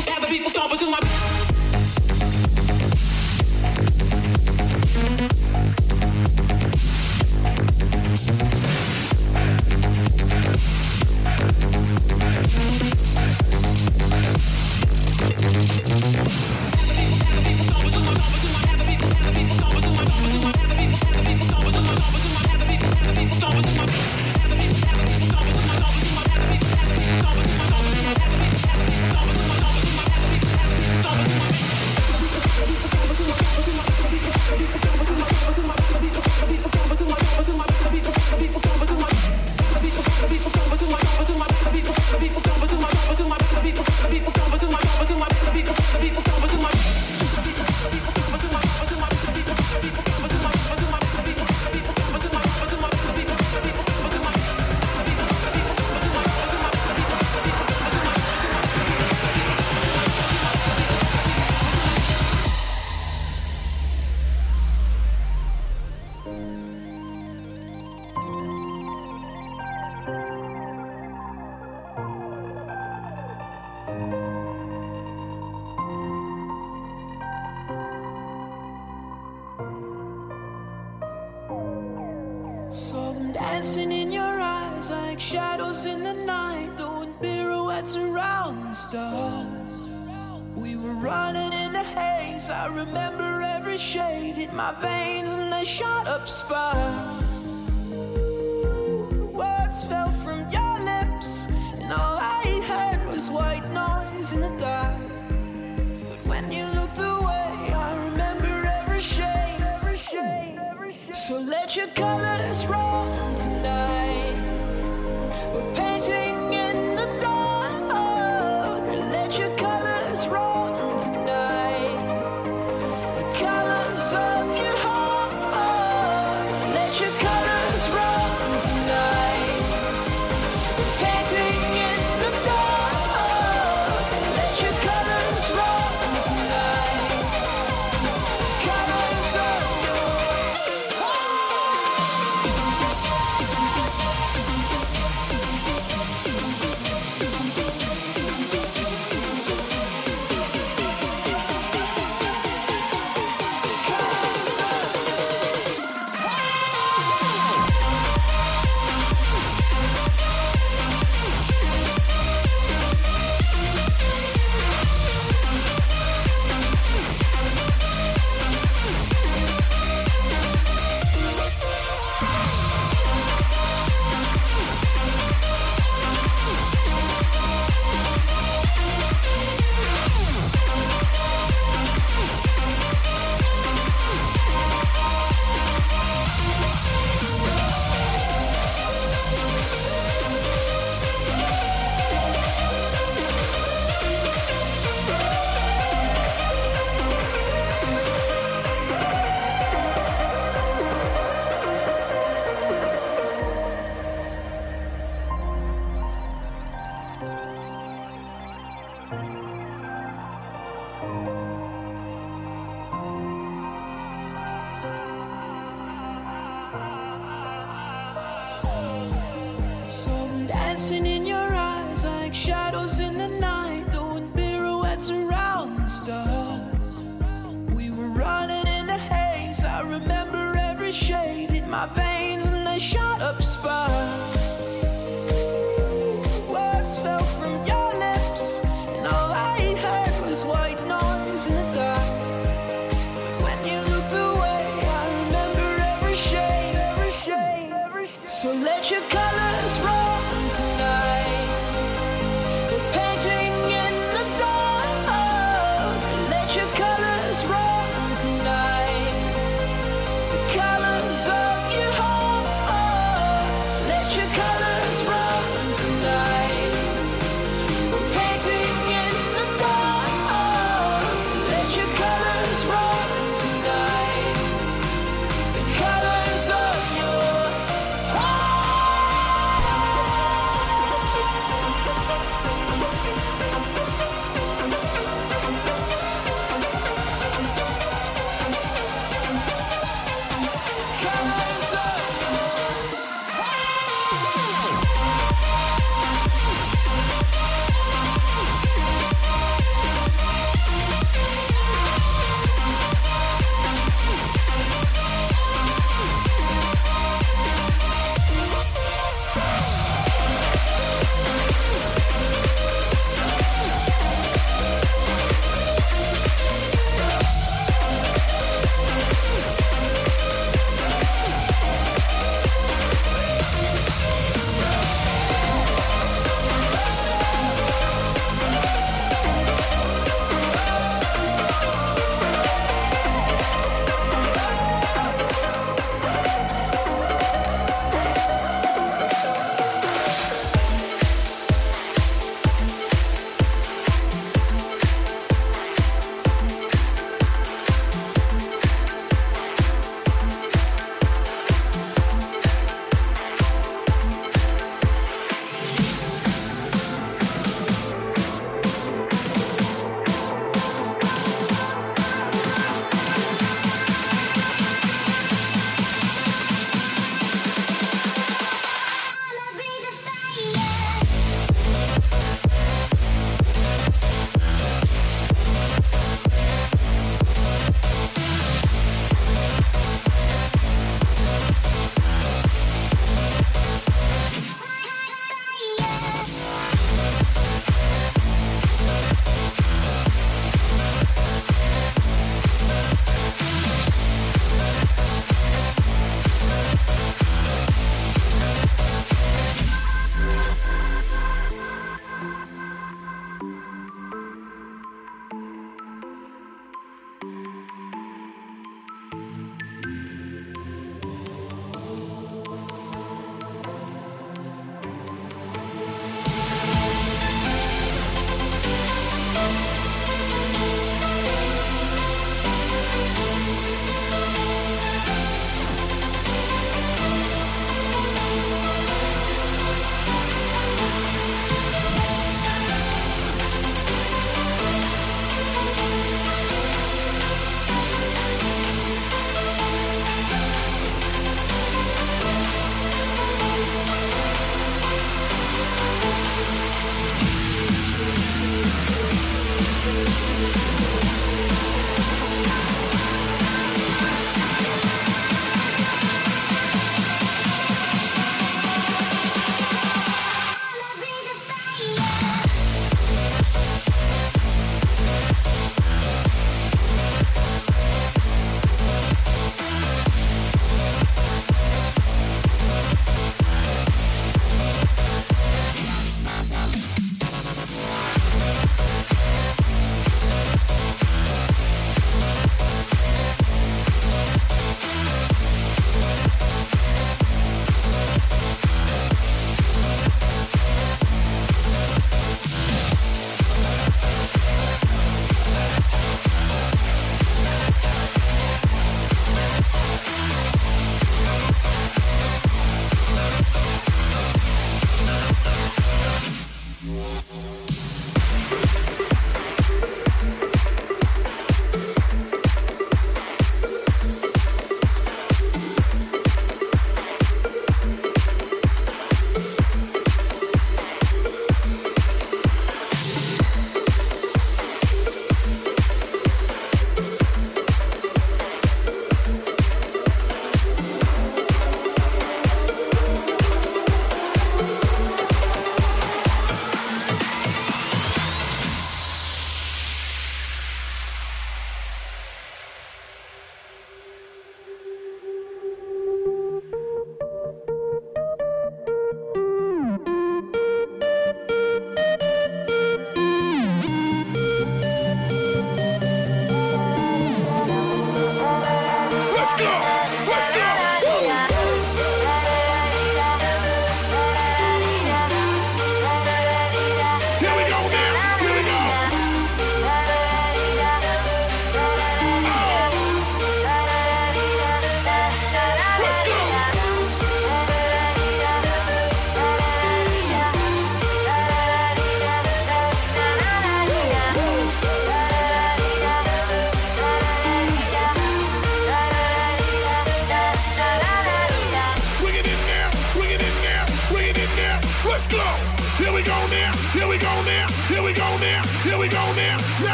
people, have the people stomping to my. Let your colors run tonight.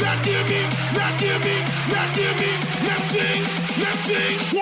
Now give me. Now give me. Give me. Now sing.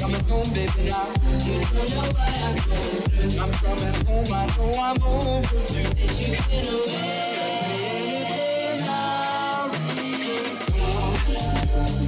Coming home, baby, now. You don't know what I'm going through. I'm coming home, I know I'm overdue. Since you've been away. Anything I read, so.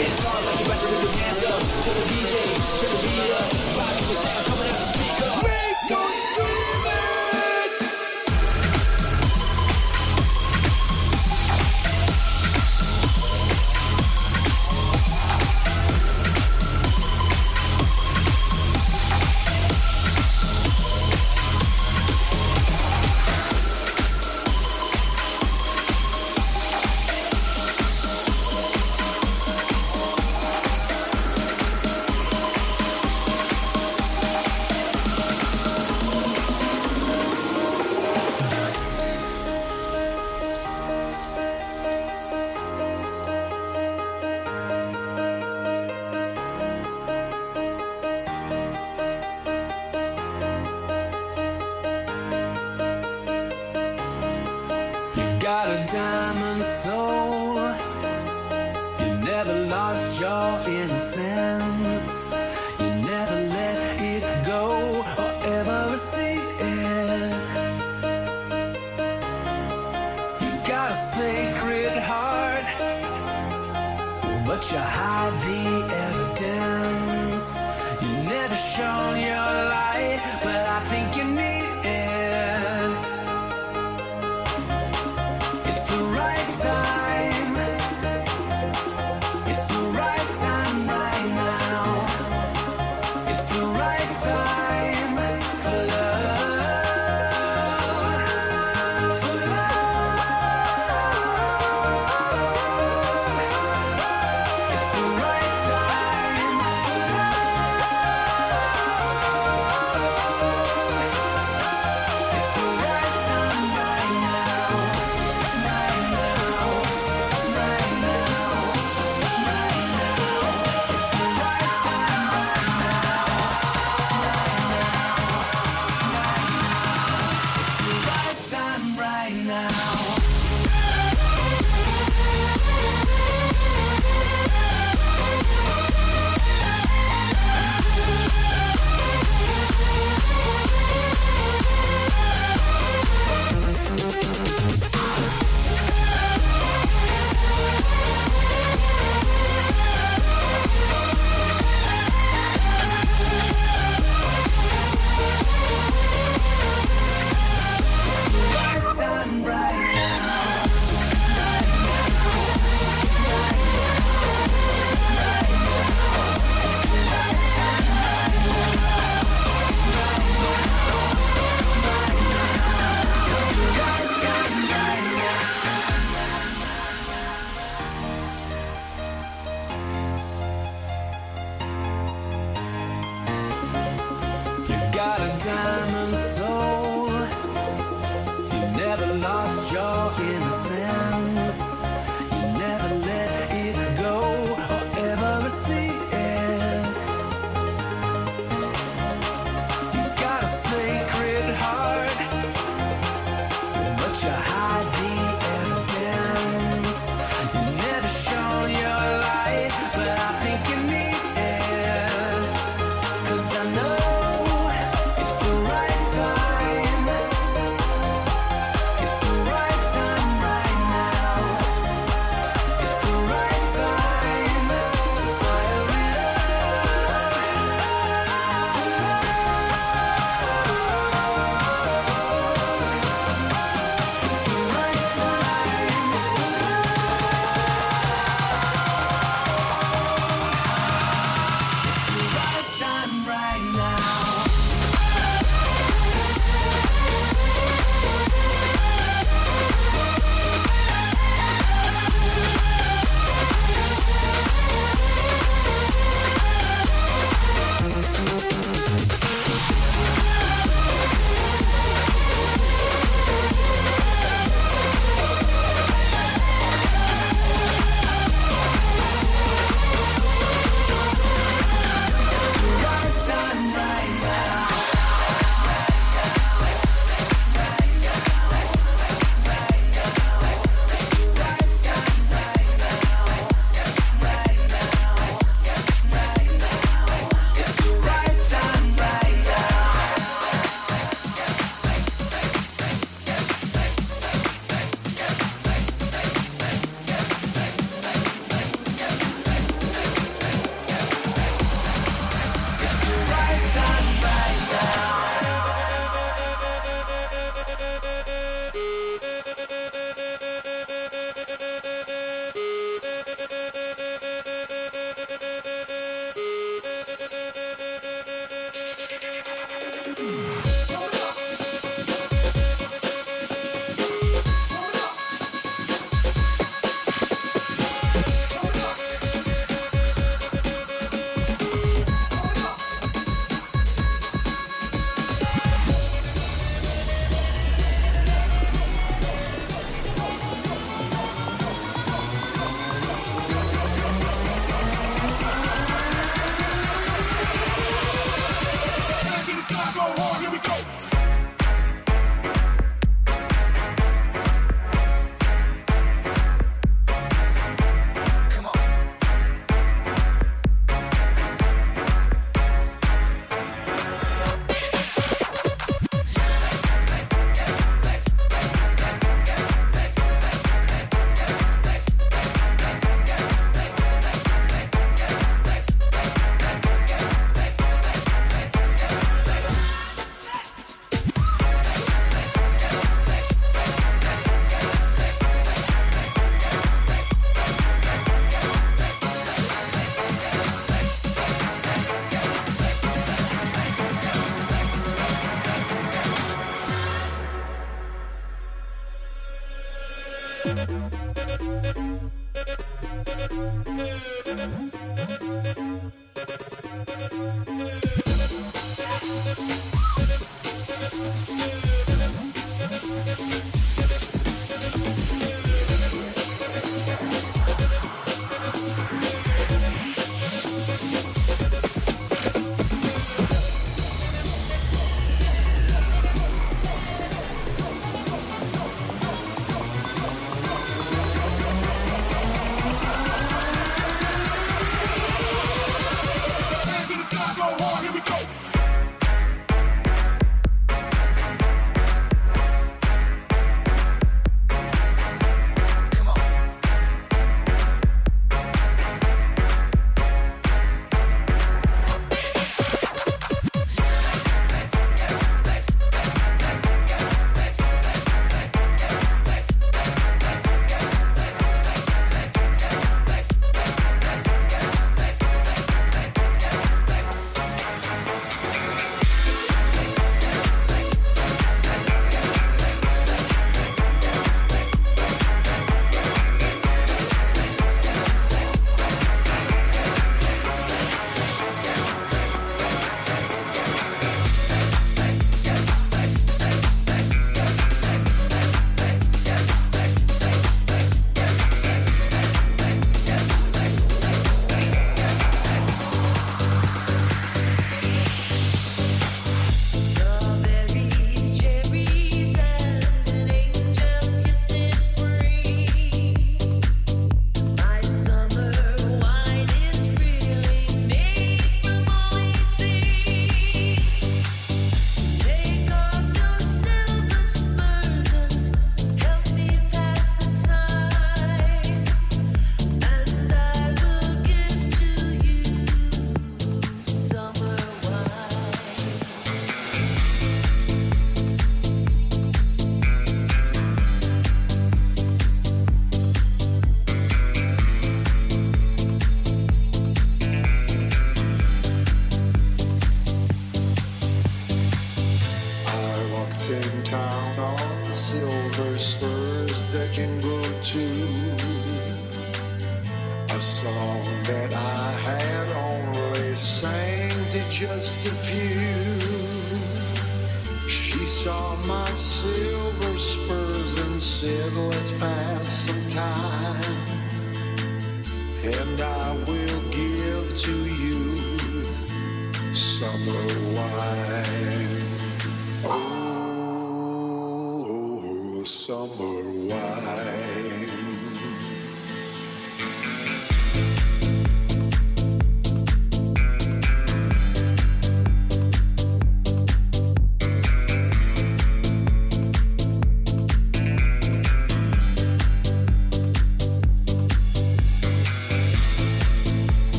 It's hard like you about to rip your pants up. Turn the DJ, turn the beat up. Five people say I'm coming out